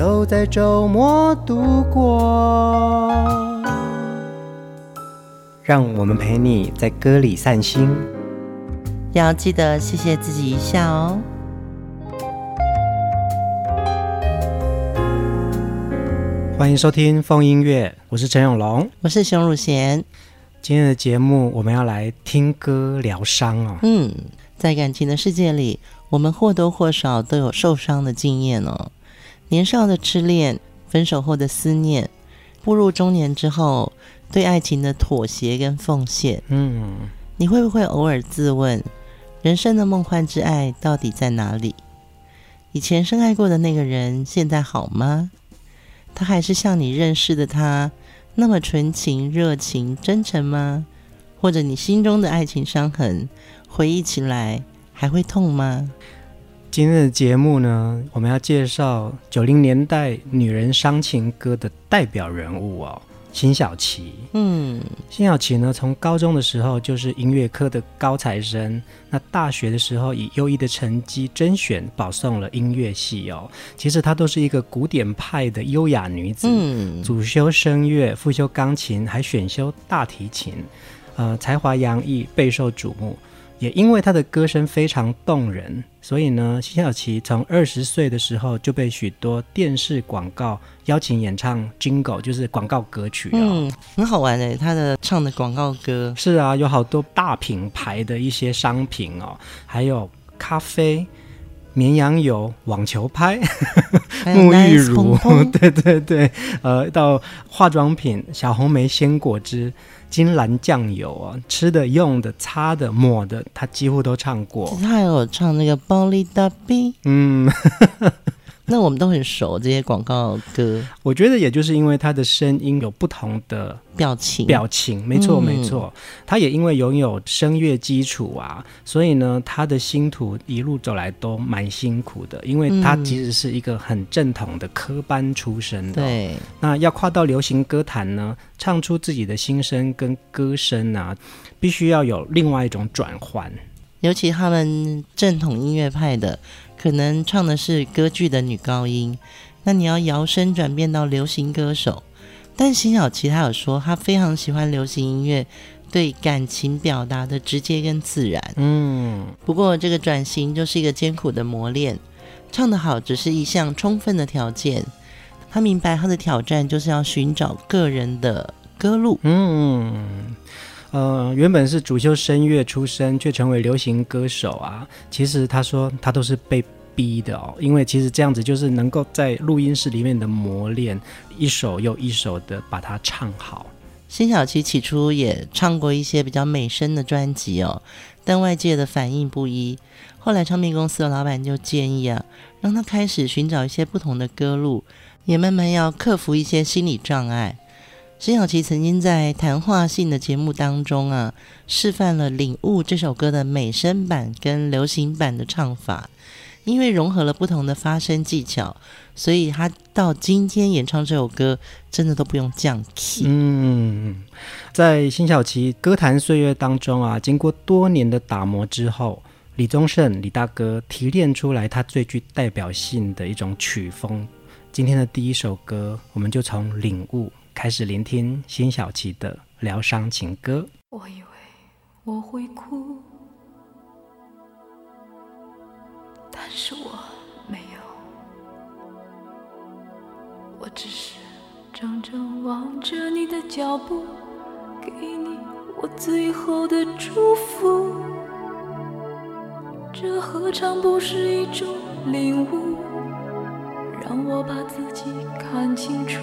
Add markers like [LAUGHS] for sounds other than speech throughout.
都在周末度过，让我们陪你在歌里散心，要记得谢谢自己一下哦。欢迎收听风音乐，我是陈永龙，我是熊汝贤。今天的节目我们要来听歌疗伤哦。嗯，在感情的世界里，我们或多或少都有受伤的经验哦。年少的痴恋，分手后的思念，步入中年之后对爱情的妥协跟奉献，嗯，你会不会偶尔自问，人生的梦幻之爱到底在哪里？以前深爱过的那个人，现在好吗？他还是像你认识的他那么纯情、热情、真诚吗？或者你心中的爱情伤痕，回忆起来还会痛吗？今天的节目呢，我们要介绍九零年代女人伤情歌的代表人物哦，辛晓琪。嗯，辛晓琪呢，从高中的时候就是音乐科的高材生，那大学的时候以优异的成绩甄选保送了音乐系哦。其实她都是一个古典派的优雅女子，嗯，主修声乐，副修钢琴，还选修大提琴，呃，才华洋溢，备受瞩目。也因为他的歌声非常动人，所以呢，辛晓琪从二十岁的时候就被许多电视广告邀请演唱 Jingle，就是广告歌曲哦。嗯，很好玩诶，他的唱的广告歌。是啊，有好多大品牌的一些商品哦，还有咖啡、绵羊油、网球拍、沐浴乳，[LAUGHS] 对对对，呃，到化妆品小红莓鲜果汁。金兰酱油啊，吃的、用的、擦的、抹的，他几乎都唱过。他还有唱那个《暴力大兵》，嗯。那我们都很熟这些广告歌，我觉得也就是因为他的声音有不同的表情，表情，没错没错。他也因为拥有声乐基础啊，所以呢，他的星途一路走来都蛮辛苦的，因为他其实是一个很正统的科班出身的。对，那要跨到流行歌坛呢，唱出自己的心声跟歌声啊，必须要有另外一种转换。尤其他们正统音乐派的，可能唱的是歌剧的女高音，那你要摇身转变到流行歌手。但辛晓琪她有说，她非常喜欢流行音乐，对感情表达的直接跟自然。嗯，不过这个转型就是一个艰苦的磨练，唱得好只是一项充分的条件。她明白她的挑战就是要寻找个人的歌路。嗯。呃，原本是主修声乐出身，却成为流行歌手啊。其实他说他都是被逼的哦，因为其实这样子就是能够在录音室里面的磨练，一首又一首的把它唱好。辛晓琪起初也唱过一些比较美声的专辑哦，但外界的反应不一。后来唱片公司的老板就建议啊，让他开始寻找一些不同的歌路，也慢慢要克服一些心理障碍。辛晓琪曾经在谈话性的节目当中啊，示范了《领悟》这首歌的美声版跟流行版的唱法。因为融合了不同的发声技巧，所以他到今天演唱这首歌，真的都不用降 key。嗯，在辛晓琪歌坛岁月当中啊，经过多年的打磨之后，李宗盛李大哥提炼出来他最具代表性的一种曲风。今天的第一首歌，我们就从《领悟》。开始聆听辛晓琪的疗伤情歌。我以为我会哭，但是我没有，我只是怔怔望着你的脚步，给你我最后的祝福。这何尝不是一种领悟？让我把自己看清楚。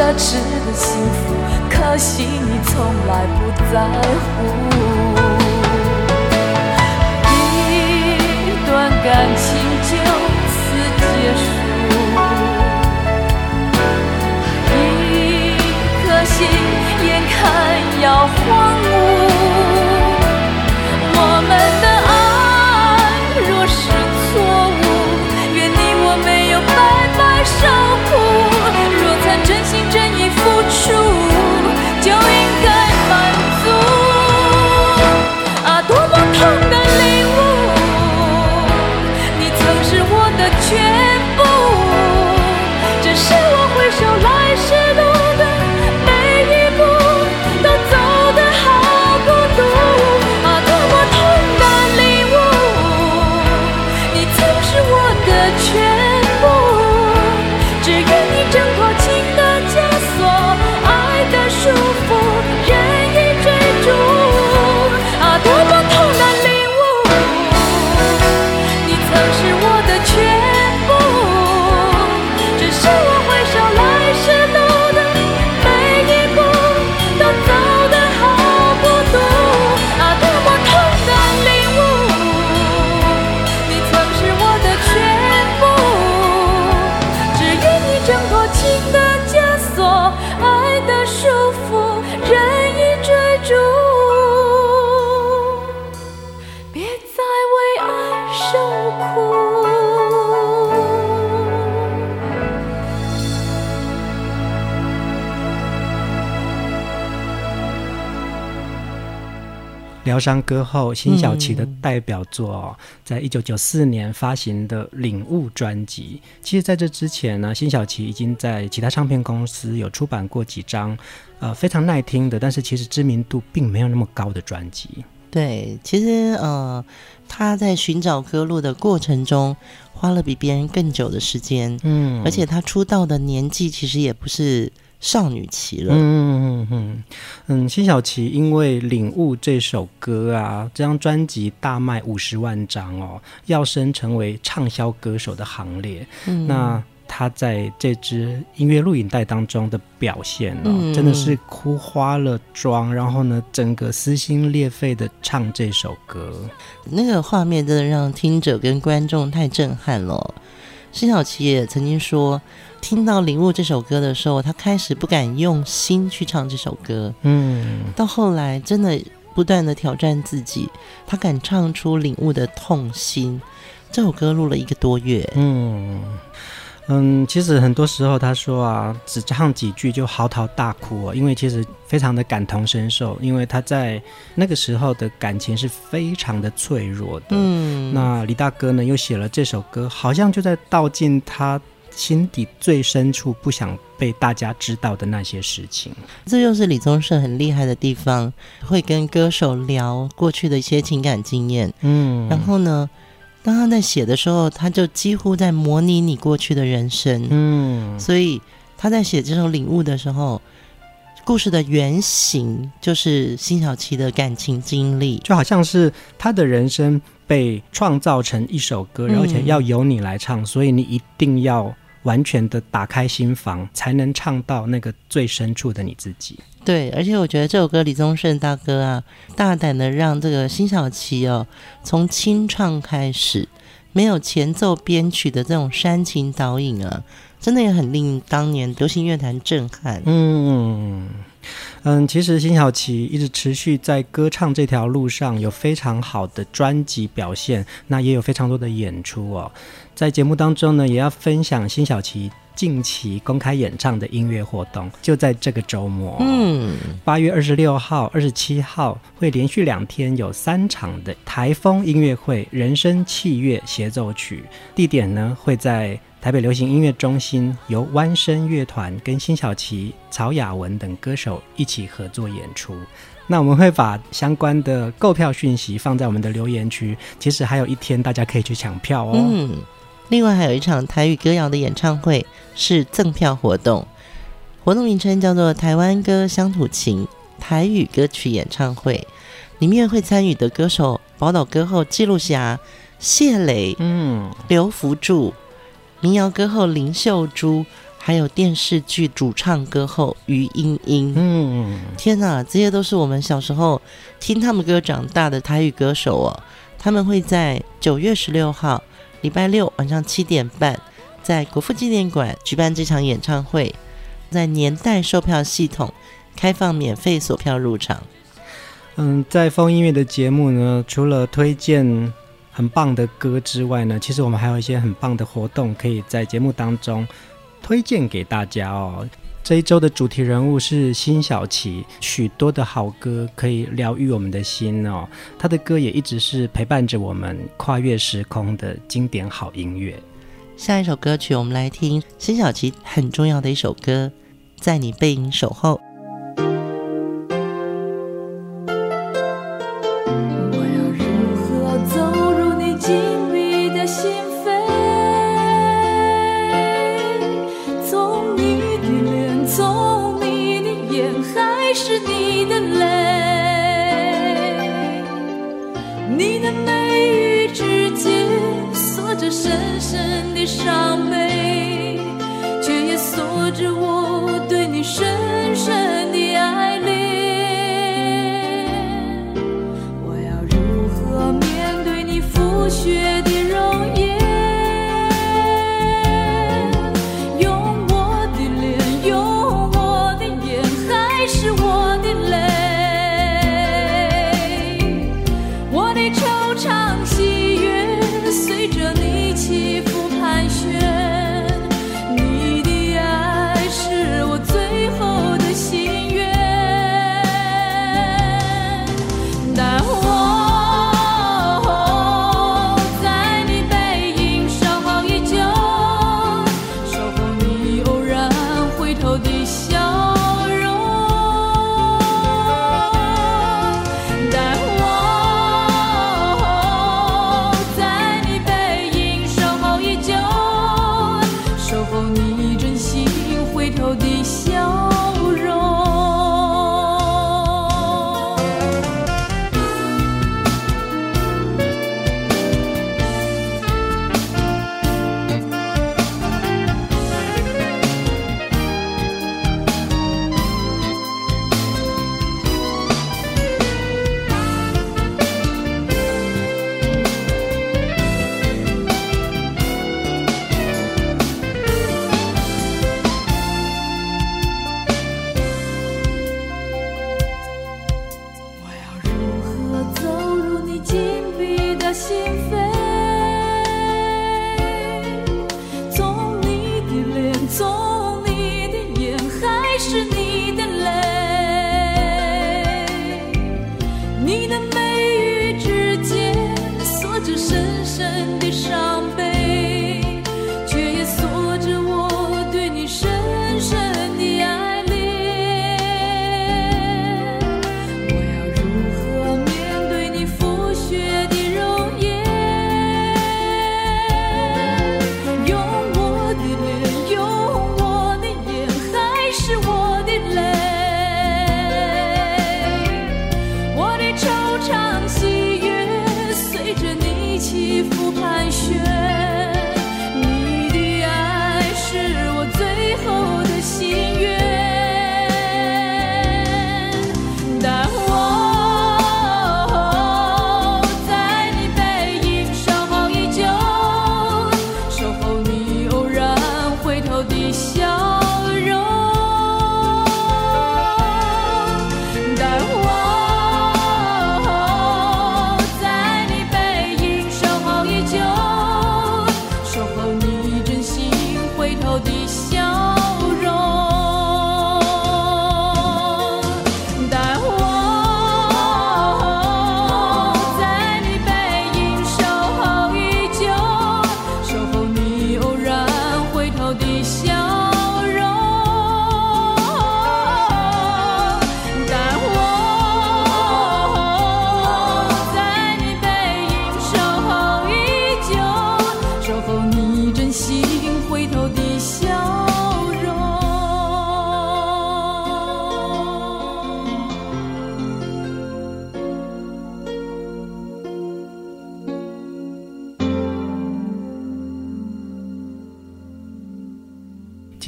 奢侈的幸福，可惜你从来不在乎。一段感情就此结束。一颗心眼看要荒芜，挣脱情的疗伤歌后辛晓琪的代表作，哦，在一九九四年发行的《领悟》专辑。其实，在这之前呢，辛晓琪已经在其他唱片公司有出版过几张，呃，非常耐听的，但是其实知名度并没有那么高的专辑。对，其实呃，他在寻找歌路的过程中，花了比别人更久的时间。嗯，而且他出道的年纪其实也不是。少女期了，嗯嗯嗯嗯，辛晓琪因为领悟这首歌啊，这张专辑大卖五十万张哦，要升成为畅销歌手的行列。嗯、那她在这支音乐录影带当中的表现哦，真的是哭花了妆，然后呢，整个撕心裂肺的唱这首歌，那个画面真的让听者跟观众太震撼了。辛晓琪也曾经说，听到《领悟》这首歌的时候，他开始不敢用心去唱这首歌。嗯，到后来真的不断的挑战自己，他敢唱出《领悟》的痛心。这首歌录了一个多月。嗯嗯，其实很多时候他说啊，只唱几句就嚎啕大哭哦，因为其实非常的感同身受，因为他在那个时候的感情是非常的脆弱的。嗯，那李大哥呢又写了这首歌，好像就在道尽他心底最深处不想被大家知道的那些事情。这又是李宗盛很厉害的地方，会跟歌手聊过去的一些情感经验。嗯，然后呢，当他在写的时候，他就几乎在模拟你过去的人生。嗯，所以他在写这首《领悟》的时候，故事的原型就是辛晓琪的感情经历，就好像是他的人生被创造成一首歌，而且要由你来唱，嗯，所以你一定要完全的打开心房，才能唱到那个最深处的你自己。对，而且我觉得这首歌李宗盛大哥啊，大胆的让这个辛晓琪哦，从清唱开始，没有前奏编曲的这种煽情导引啊，真的也很令当年流行乐坛震撼。嗯嗯，其实辛晓琪一直持续在歌唱这条路上有非常好的专辑表现，那也有非常多的演出哦。在节目当中呢，也要分享辛晓琪。近期公开演唱的音乐活动就在这个周末，嗯，八月二十六号、二十七号会连续两天有三场的台风音乐会，人声器乐协奏曲，地点呢会在台北流行音乐中心，由湾声乐团跟辛晓琪、曹雅文等歌手一起合作演出。那我们会把相关的购票讯息放在我们的留言区，其实还有一天大家可以去抢票哦。嗯另外还有一场台语歌谣的演唱会是赠票活动，活动名称叫做“台湾歌乡土情”台语歌曲演唱会，里面会参与的歌手宝岛歌后纪录侠谢磊、嗯，刘福柱，民谣歌后林秀珠，还有电视剧主唱歌后于英英。嗯，天哪，这些都是我们小时候听他们歌长大的台语歌手哦。他们会在九月十六号。礼拜六晚上七点半，在国父纪念馆举办这场演唱会，在年代售票系统开放免费索票入场。嗯，在风音乐的节目呢，除了推荐很棒的歌之外呢，其实我们还有一些很棒的活动，可以在节目当中推荐给大家哦。这一周的主题人物是辛晓琪，许多的好歌可以疗愈我们的心哦。他的歌也一直是陪伴着我们跨越时空的经典好音乐。下一首歌曲，我们来听辛晓琪很重要的一首歌，《在你背影守候》。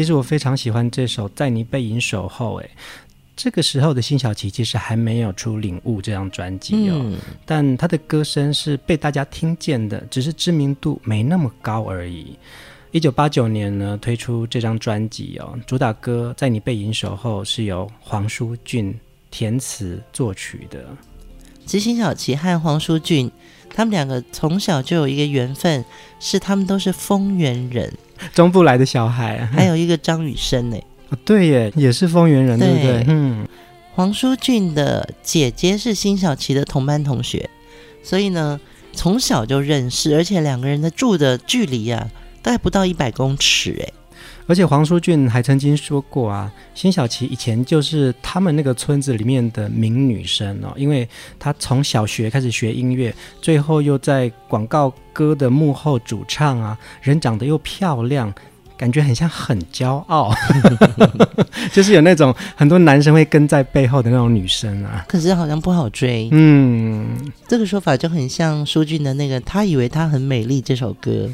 其实我非常喜欢这首《在你背影守候》。哎。这个时候的辛晓琪其实还没有出《领悟》这张专辑哦，嗯、但她的歌声是被大家听见的，只是知名度没那么高而已。一九八九年呢，推出这张专辑哦，主打歌《在你背影守候》是由黄舒骏填词作曲的。其实辛晓琪和黄舒俊他们两个从小就有一个缘分，是他们都是丰原人，中部来的小孩。还有一个张雨生呢。对耶，也是丰原人，对，对不对？嗯，黄舒俊的姐姐是辛晓琪的同班同学，所以呢，从小就认识，而且两个人的住的距离啊，大概不到一百公尺哎。而且黄舒骏还曾经说过啊，辛晓琪以前就是他们那个村子里面的名女生哦，因为她从小学开始学音乐，最后又在广告歌的幕后主唱啊，人长得又漂亮。感觉很像很骄傲，[LAUGHS] 就是有那种很多男生会跟在背后的那种女生啊。可是好像不好追。嗯，这个说法就很像舒俊的那个“他以为他很美丽”这首歌，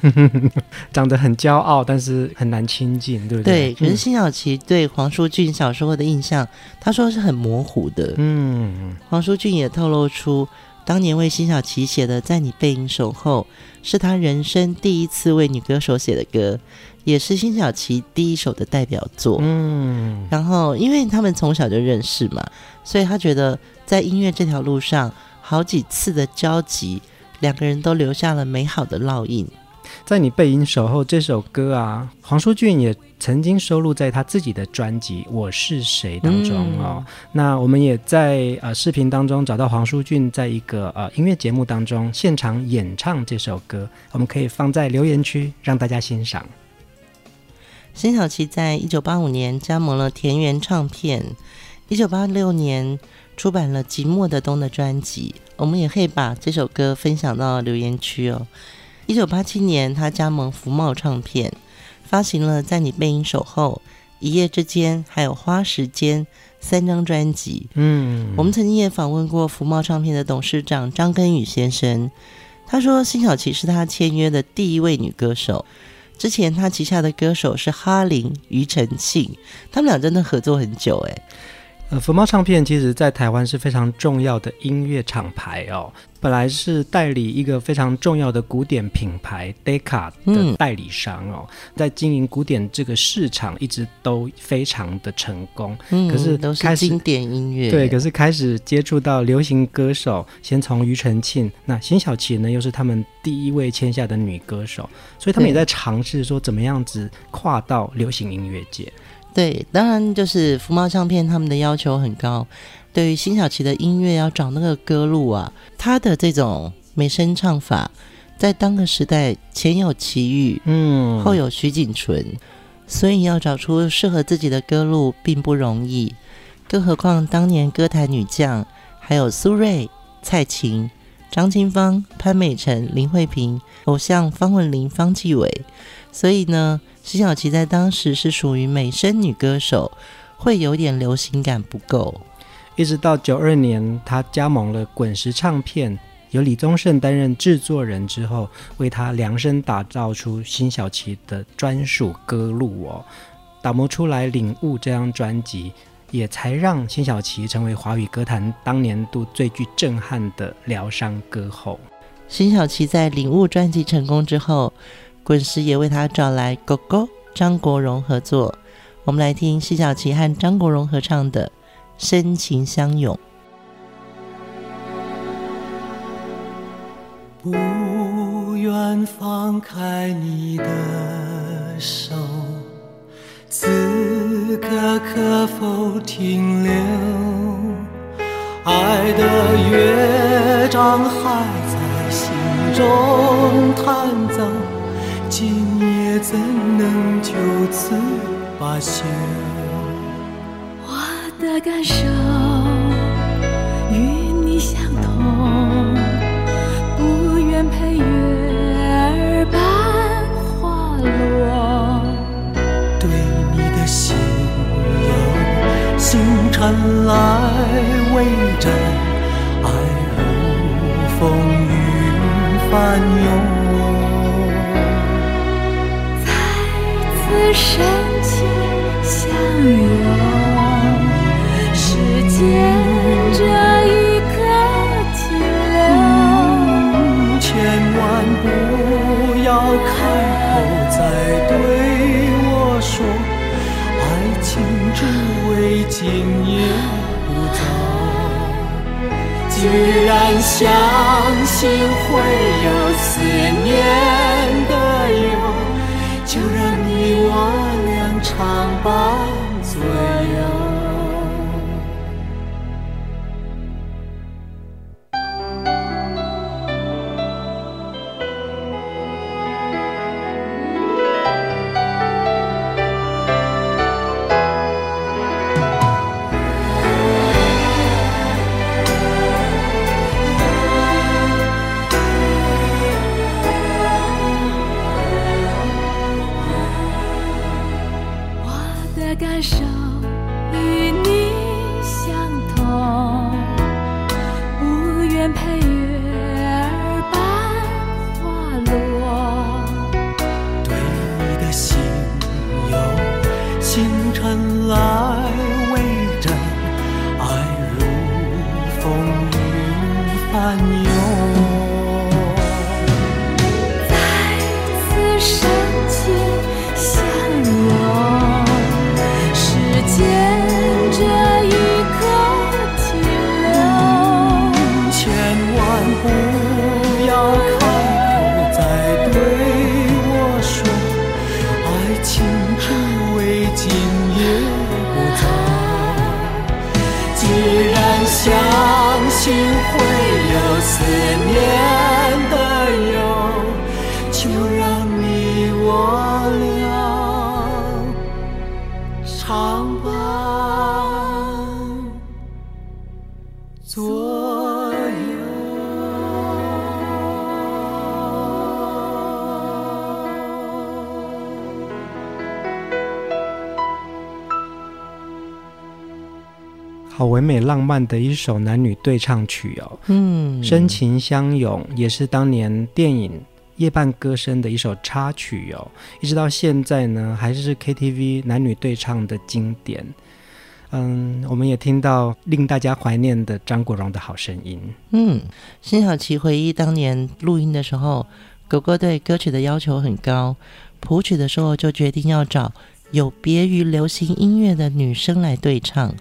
[LAUGHS] 长得很骄傲，但是很难亲近，对不对？对。可是辛晓琪对黄舒俊小时候的印象，他说是很模糊的。嗯，黄舒俊也透露出，当年为辛晓琪写的《在你背影守候》，是他人生第一次为女歌手写的歌。也是辛晓琪第一首的代表作，嗯，然后因为他们从小就认识嘛，所以他觉得在音乐这条路上，好几次的交集，两个人都留下了美好的烙印。在你背影守候这首歌啊，黄舒骏也曾经收录在他自己的专辑《我是谁》当中哦。嗯、那我们也在呃视频当中找到黄舒骏在一个呃音乐节目当中现场演唱这首歌，我们可以放在留言区让大家欣赏。辛晓琪在一九八五年加盟了田园唱片，一九八六年出版了《寂寞的冬》的专辑，我们也可以把这首歌分享到留言区哦。一九八七年，他加盟福茂唱片，发行了《在你背影守候》、《一夜之间》还有《花时间》三张专辑。嗯，我们曾经也访问过福茂唱片的董事长张根宇先生，他说辛晓琪是他签约的第一位女歌手。之前他旗下的歌手是哈林、庾澄庆，他们俩真的合作很久诶。呃，福茂唱片其实在台湾是非常重要的音乐厂牌哦。本来是代理一个非常重要的古典品牌 Decca 的代理商哦，嗯、在经营古典这个市场一直都非常的成功。嗯，可是都是经典音乐。对，可是开始接触到流行歌手，先从庾澄庆，那辛晓琪呢又是他们第一位签下的女歌手，所以他们也在尝试说怎么样子跨到流行音乐界。对，当然就是福茂唱片他们的要求很高。对于辛晓琪的音乐要找那个歌路啊，他的这种美声唱法，在当个时代前有齐豫，嗯，后有徐锦纯，所以要找出适合自己的歌路并不容易。更何况当年歌坛女将还有苏芮、蔡琴、张清芳、潘美辰、林慧萍，偶像方文琳、方季韦，所以呢，辛晓琪在当时是属于美声女歌手，会有点流行感不够。一直到九二年，她加盟了滚石唱片，由李宗盛担任制作人之后，为她量身打造出辛晓琪的专属歌路哦，打磨出来《领悟》这张专辑，也才让辛晓琪成为华语歌坛当年度最具震撼的疗伤歌后。辛晓琪在《领悟》专辑成功之后，滚石也为他找来狗狗张国荣合作，我们来听辛晓琪和张国荣合唱的。深情相拥，不愿放开你的手，此刻可否停留？爱的乐章还在心中弹奏，今夜怎能就此罢休？我的感受与你相同，不愿陪月儿伴花落。对你的心有星辰来为证，爱如风雨翻涌。深情相拥，时间这一刻停留，千万不要开口再对我说。爱情只为今夜不早，既然相信会有浪漫的一首男女对唱曲哦，嗯，深情相拥也是当年电影《夜半歌声》的一首插曲哦，一直到现在呢，还是 KTV 男女对唱的经典。嗯，我们也听到令大家怀念的张国荣的好声音。嗯，辛晓琪回忆当年录音的时候，狗狗对歌曲的要求很高，谱曲的时候就决定要找有别于流行音乐的女生来对唱。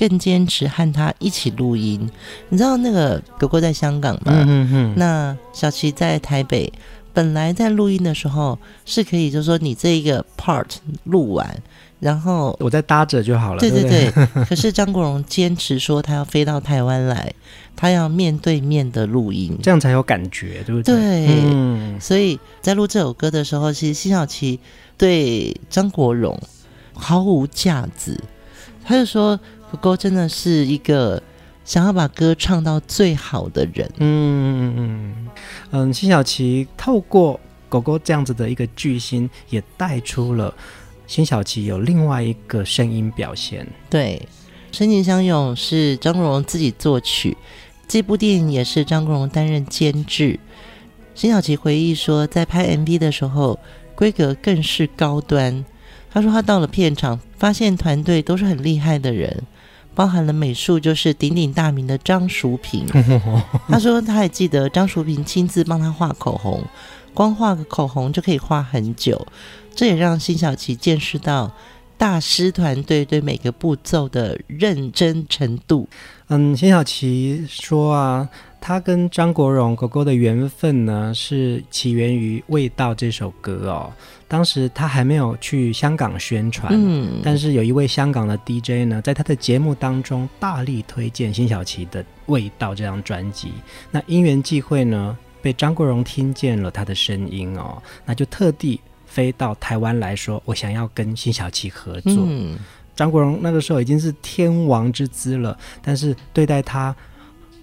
更坚持和他一起录音，你知道那个狗狗在香港吗？嗯嗯，那小琪在台北，本来在录音的时候是可以，就是说你这一个 part 录完，然后我再搭着就好了。对对对。对对 [LAUGHS] 可是张国荣坚持说他要飞到台湾来，他要面对面的录音，这样才有感觉，对不对？对。嗯。所以在录这首歌的时候，其实辛晓琪对张国荣毫无架子，他就说。狗狗真的是一个想要把歌唱到最好的人。嗯嗯嗯嗯，辛晓琪透过狗狗这样子的一个巨星，也带出了辛晓琪有另外一个声音表现。对，《深情相拥》是张国荣自己作曲，这部电影也是张国荣担任监制。辛晓琪回忆说，在拍 MV 的时候，规格更是高端。他说他到了片场，发现团队都是很厉害的人。包含了美术，就是鼎鼎大名的张淑平。[LAUGHS] 他说他还记得张淑平亲自帮他画口红，光画个口红就可以画很久。这也让辛晓琪见识到大师团队对每个步骤的认真程度。嗯，辛晓琪说啊。他跟张国荣狗狗的缘分呢，是起源于《味道》这首歌哦。当时他还没有去香港宣传，嗯，但是有一位香港的 DJ 呢，在他的节目当中大力推荐辛晓琪的《味道》这张专辑。那因缘际会呢，被张国荣听见了他的声音哦，那就特地飞到台湾来说，我想要跟辛晓琪合作。嗯，张国荣那个时候已经是天王之姿了，但是对待他。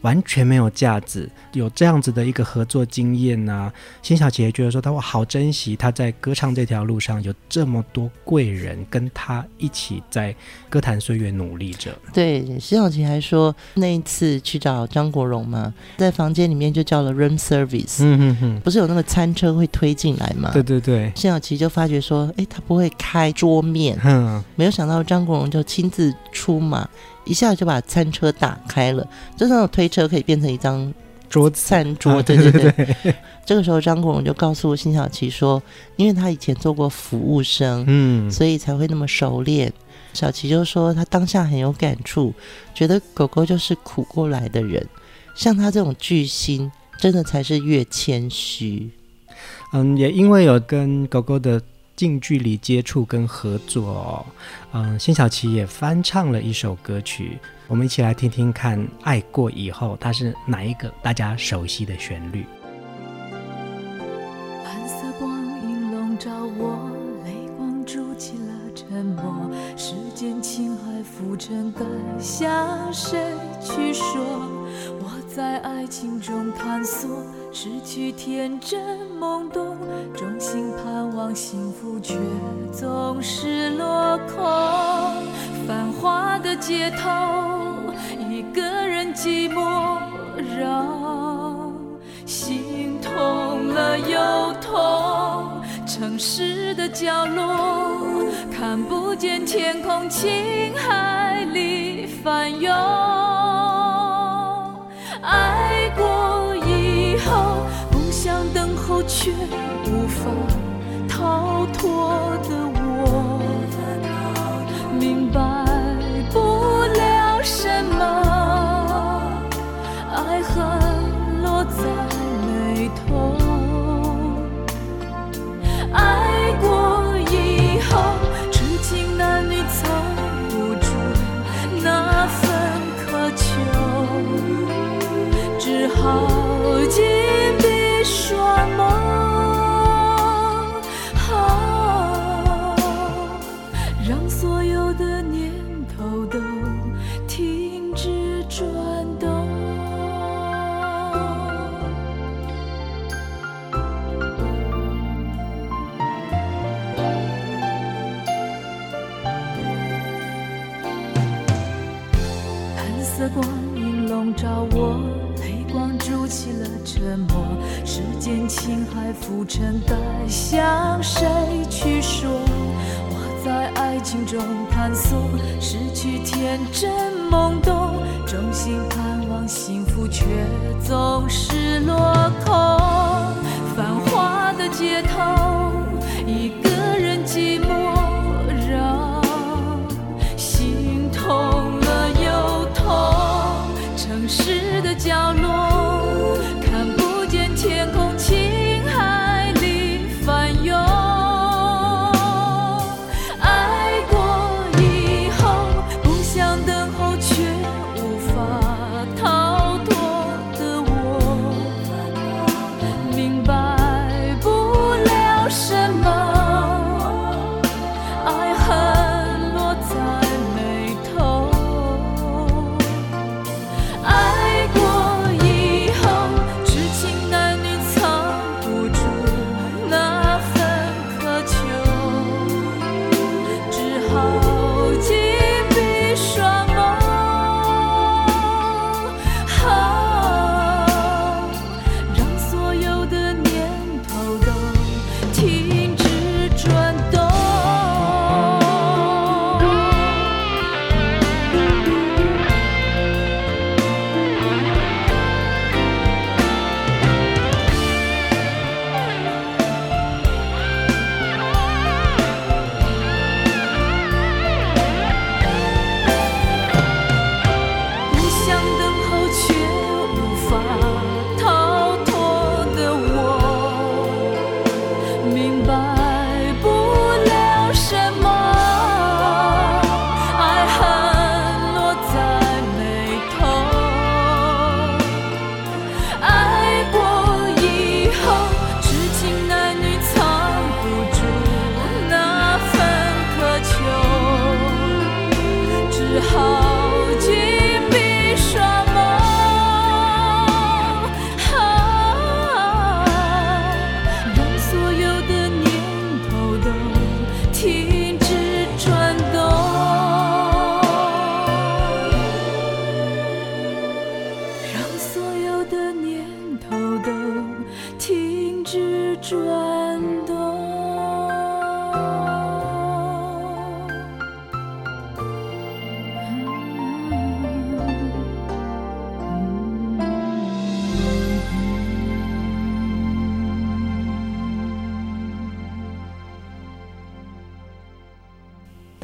完全没有架子，有这样子的一个合作经验呢、啊。辛晓琪也觉得说，他会好珍惜他在歌唱这条路上有这么多贵人跟他一起在歌坛岁月努力着。对，辛晓琪还说那一次去找张国荣嘛，在房间里面就叫了 room service，嗯哼哼，不是有那个餐车会推进来吗？对对对，辛晓琪就发觉说，哎，他不会开桌面，嗯，没有想到张国荣就亲自出马。一下就把餐车打开了，就那种推车可以变成一张桌子餐桌，对对对。[LAUGHS] 这个时候张国荣就告诉辛晓琪说，因为他以前做过服务生，嗯，所以才会那么熟练。小琪就说他当下很有感触，觉得狗狗就是苦过来的人，像他这种巨星，真的才是越谦虚。嗯，也因为有跟狗狗的。近距离接触跟合作哦，嗯，辛晓琪也翻唱了一首歌曲，我们一起来听听看。爱过以后，它是哪一个大家熟悉的旋律？蓝色光影笼罩我，泪光筑起了沉默，时间轻海浮沉，该向谁去说？我在爱情中探索，失去天真懵懂，衷心盼望幸福，却总是落空。繁华的街头，一个人寂寞，让心痛了又痛。城市的角落，看不见天空，情海里翻涌。却中探索，失去天真懵懂，衷心盼望幸福，却总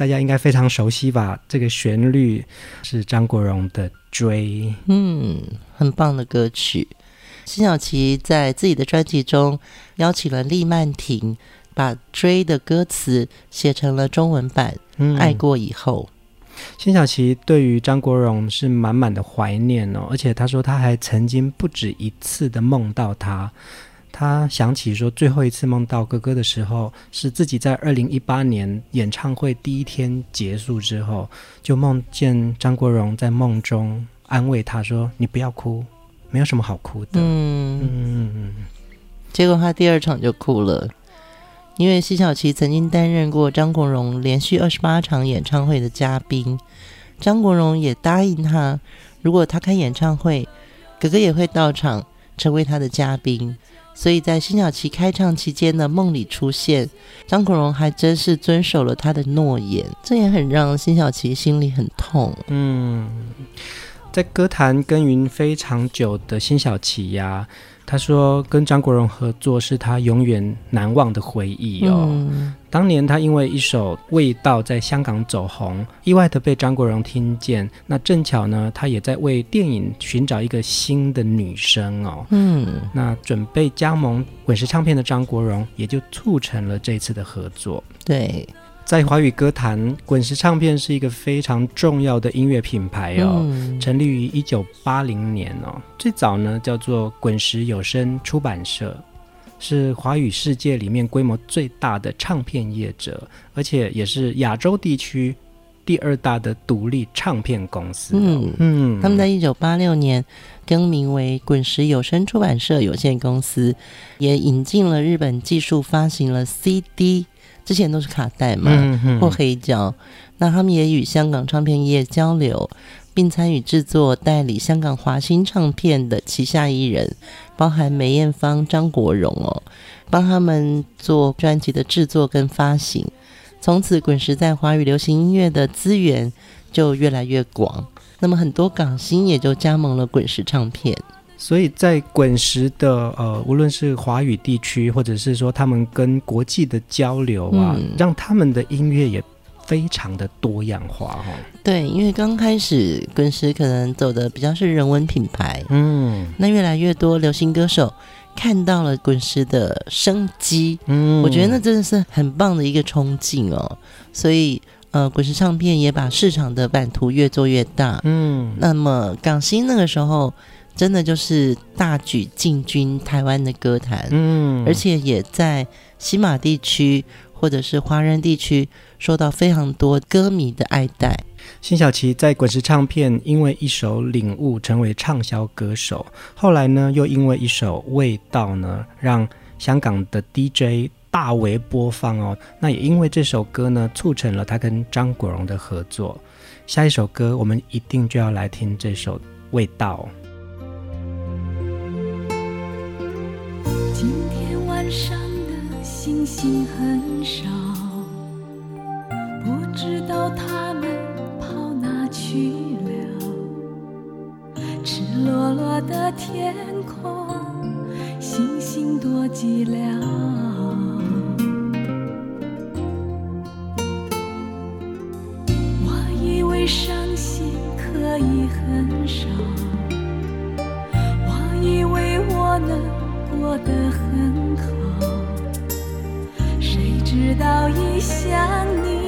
大家应该非常熟悉吧？这个旋律是张国荣的《追》，嗯，很棒的歌曲。辛晓琪在自己的专辑中邀请了李曼婷，把《追》的歌词写成了中文版。嗯，爱过以后，辛晓琪对于张国荣是满满的怀念哦，而且他说他还曾经不止一次的梦到他。他想起说，最后一次梦到哥哥的时候，是自己在二零一八年演唱会第一天结束之后，就梦见张国荣在梦中安慰他说：“你不要哭，没有什么好哭的。”嗯嗯嗯。结果他第二场就哭了，因为奚晓琪曾经担任过张国荣连续二十八场演唱会的嘉宾，张国荣也答应他，如果他开演唱会，哥哥也会到场成为他的嘉宾。所以在辛晓琪开唱期间的梦里出现，张国荣还真是遵守了他的诺言，这也很让辛晓琪心里很痛。嗯，在歌坛耕耘非常久的辛晓琪呀。他说：“跟张国荣合作是他永远难忘的回忆哦。嗯、当年他因为一首《味道》在香港走红，意外的被张国荣听见。那正巧呢，他也在为电影寻找一个新的女生哦。嗯，那准备加盟滚石唱片的张国荣，也就促成了这次的合作。对。”在华语歌坛，滚石唱片是一个非常重要的音乐品牌哦。嗯、成立于一九八零年哦，最早呢叫做滚石有声出版社，是华语世界里面规模最大的唱片业者，而且也是亚洲地区第二大的独立唱片公司。嗯嗯，他们在一九八六年更名为滚石有声出版社有限公司，也引进了日本技术，发行了 CD。之前都是卡带嘛，嗯、哼或黑胶。那他们也与香港唱片业交流，并参与制作、代理香港华星唱片的旗下艺人，包含梅艳芳、张国荣哦，帮他们做专辑的制作跟发行。从此，滚石在华语流行音乐的资源就越来越广。那么，很多港星也就加盟了滚石唱片。所以在滚石的呃，无论是华语地区，或者是说他们跟国际的交流啊，嗯、让他们的音乐也非常的多样化哈、哦。对，因为刚开始滚石可能走的比较是人文品牌，嗯，那越来越多流行歌手看到了滚石的生机，嗯，我觉得那真的是很棒的一个冲劲哦。所以呃，滚石唱片也把市场的版图越做越大，嗯，那么港星那个时候。真的就是大举进军台湾的歌坛，嗯，而且也在西马地区或者是华人地区受到非常多歌迷的爱戴。辛晓琪在滚石唱片因为一首《领悟》成为畅销歌手，后来呢又因为一首《味道》呢让香港的 DJ 大为播放哦。那也因为这首歌呢促成了他跟张国荣的合作。下一首歌我们一定就要来听这首《味道》。今天晚上的星星很少，不知道他们跑哪去了。赤裸裸的天空，星星多寂寥。我以为伤心可以很少，我以为我能过得很好。谁知道一想你，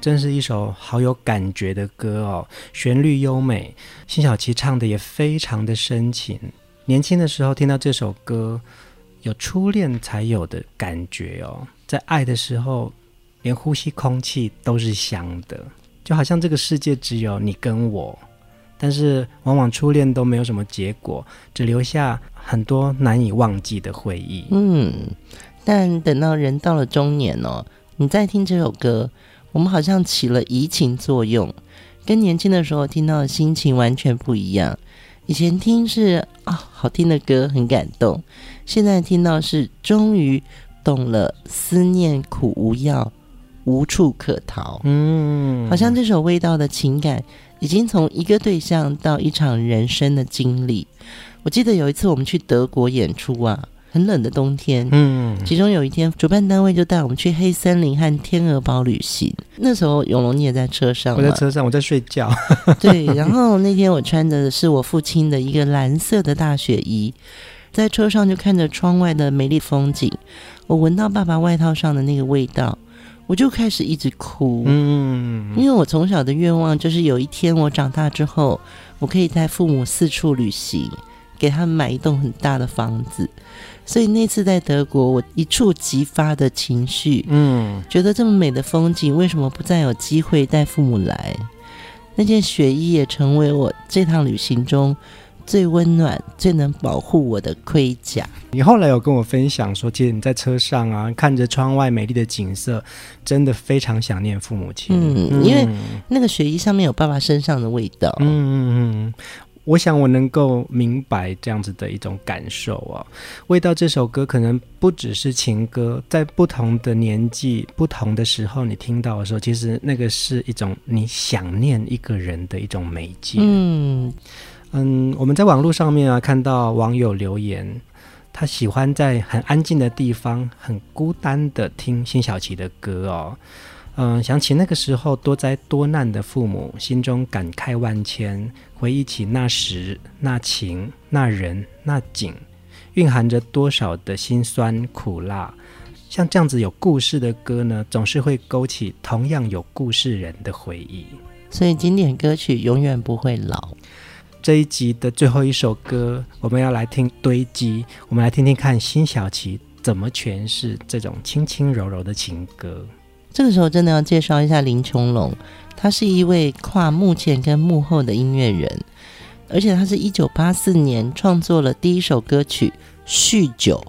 真是一首好有感觉的歌哦，旋律优美，辛晓琪唱的也非常的深情。年轻的时候听到这首歌，有初恋才有的感觉哦，在爱的时候，连呼吸空气都是香的，就好像这个世界只有你跟我。但是往往初恋都没有什么结果，只留下很多难以忘记的回忆。嗯，但等到人到了中年哦，你再听这首歌。我们好像起了移情作用，跟年轻的时候听到的心情完全不一样。以前听是啊、哦，好听的歌很感动，现在听到是终于懂了，思念苦无药，无处可逃。嗯，好像这首味道的情感已经从一个对象到一场人生的经历。我记得有一次我们去德国演出啊。很冷的冬天，嗯，其中有一天，主办单位就带我们去黑森林和天鹅堡旅行。那时候，永龙你也在车上，我在车上，我在睡觉。[LAUGHS] 对，然后那天我穿的是我父亲的一个蓝色的大雪衣，在车上就看着窗外的美丽风景，我闻到爸爸外套上的那个味道，我就开始一直哭。嗯，因为我从小的愿望就是有一天我长大之后，我可以带父母四处旅行，给他们买一栋很大的房子。所以那次在德国，我一触即发的情绪，嗯，觉得这么美的风景，为什么不再有机会带父母来？那件雪衣也成为我这趟旅行中最温暖、最能保护我的盔甲。你后来有跟我分享说，其实你在车上啊，看着窗外美丽的景色，真的非常想念父母亲。嗯，因为那个雪衣上面有爸爸身上的味道。嗯嗯嗯。我想我能够明白这样子的一种感受啊，味道这首歌可能不只是情歌，在不同的年纪、不同的时候，你听到的时候，其实那个是一种你想念一个人的一种媒介。嗯嗯，我们在网络上面啊看到网友留言，他喜欢在很安静的地方、很孤单的听辛晓琪的歌哦。嗯，想起那个时候多灾多难的父母，心中感慨万千。回忆起那时那情那人那景，蕴含着多少的辛酸苦辣。像这样子有故事的歌呢，总是会勾起同样有故事人的回忆。所以经典歌曲永远不会老。这一集的最后一首歌，我们要来听《堆积》，我们来听听看辛晓琪怎么诠释这种轻轻柔柔的情歌。这个时候真的要介绍一下林琼龙，他是一位跨幕前跟幕后的音乐人，而且他是一九八四年创作了第一首歌曲《酗酒》，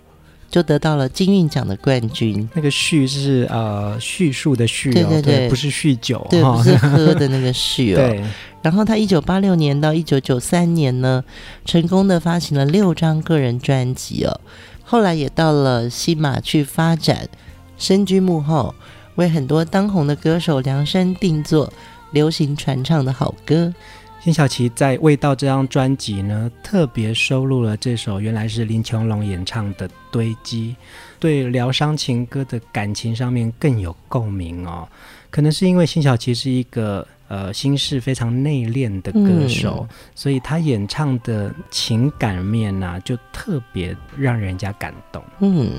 就得到了金韵奖的冠军。那个叙是呃叙述的叙，对对对，不是酗酒，对，不是喝的那个叙哦。[LAUGHS] 对。然后他一九八六年到一九九三年呢，成功的发行了六张个人专辑哦，后来也到了西马去发展，身居幕后。为很多当红的歌手量身定做流行传唱的好歌。辛晓琪在《味道》这张专辑呢，特别收录了这首原来是林琼龙演唱的《堆积》。对疗伤情歌的感情上面更有共鸣哦。可能是因为辛晓琪是一个呃心事非常内敛的歌手，嗯、所以他演唱的情感面呢、啊，就特别让人家感动。嗯，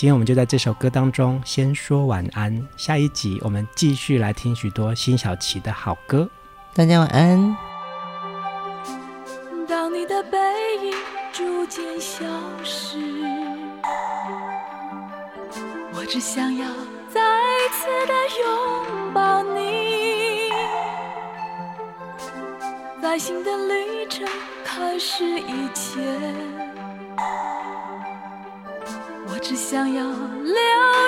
今天我们就在这首歌当中先说晚安，下一集我们继续来听许多辛晓琪的好歌。大家晚安。当你的背影逐渐消失，我只想要。再次的拥抱你，在新的旅程开始以前，我只想要留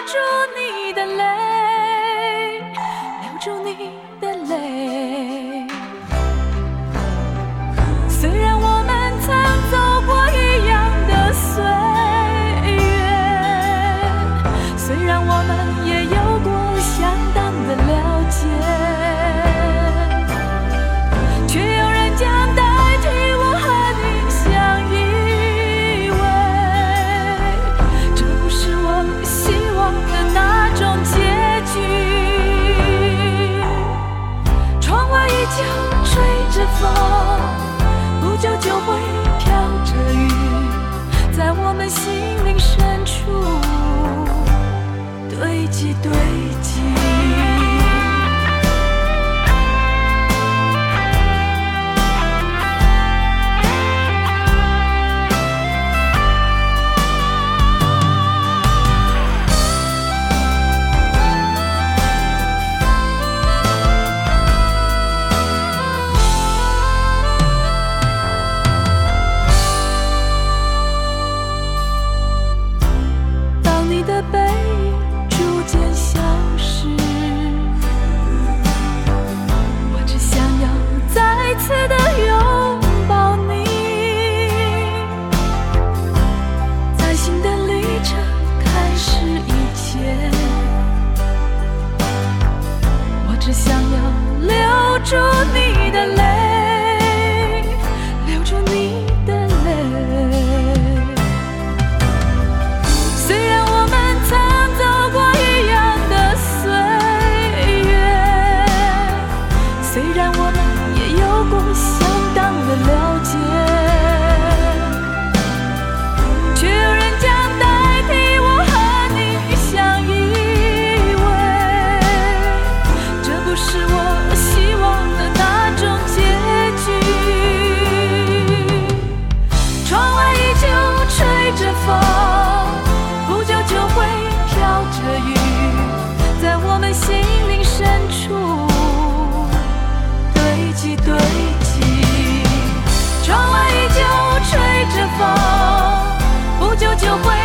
住你的泪，留住你。依吹着风不久就会飘着雨在我们心灵深处堆积堆积会